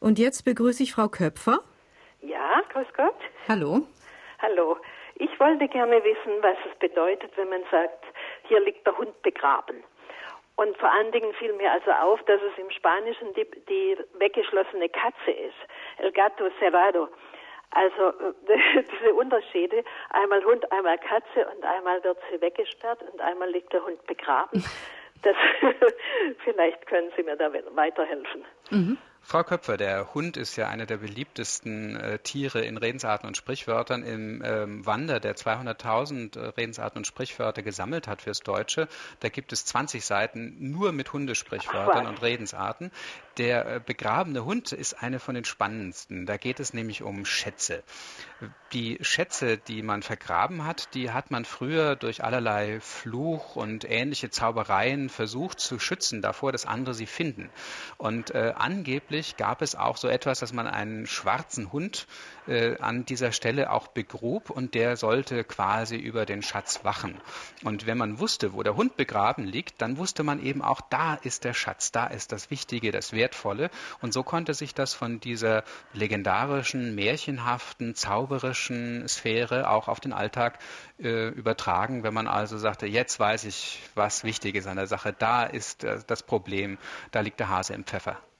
Und jetzt begrüße ich Frau Köpfer. Ja, grüß Gott. Hallo. Hallo. Ich wollte gerne wissen, was es bedeutet, wenn man sagt, hier liegt der Hund begraben. Und vor allen Dingen fiel mir also auf, dass es im Spanischen die, die weggeschlossene Katze ist. El gato cerrado. Also äh, diese Unterschiede, einmal Hund, einmal Katze und einmal wird sie weggesperrt und einmal liegt der Hund begraben. Das, vielleicht können Sie mir da weiterhelfen. Mhm. Frau Köpfer, der Hund ist ja einer der beliebtesten äh, Tiere in Redensarten und Sprichwörtern. Im ähm, Wander, der 200.000 äh, Redensarten und Sprichwörter gesammelt hat fürs Deutsche, da gibt es 20 Seiten nur mit Hundesprichwörtern und Redensarten. Der äh, begrabene Hund ist eine von den spannendsten. Da geht es nämlich um Schätze. Die Schätze, die man vergraben hat, die hat man früher durch allerlei Fluch und ähnliche Zaubereien versucht zu schützen davor, dass andere sie finden. Und äh, angeblich angeblich gab es auch so etwas, dass man einen schwarzen Hund äh, an dieser Stelle auch begrub und der sollte quasi über den Schatz wachen. Und wenn man wusste, wo der Hund begraben liegt, dann wusste man eben auch, da ist der Schatz, da ist das Wichtige, das Wertvolle. Und so konnte sich das von dieser legendarischen, märchenhaften, zauberischen Sphäre auch auf den Alltag äh, übertragen, wenn man also sagte, jetzt weiß ich, was wichtig ist an der Sache, da ist äh, das Problem, da liegt der Hase im Pfeffer.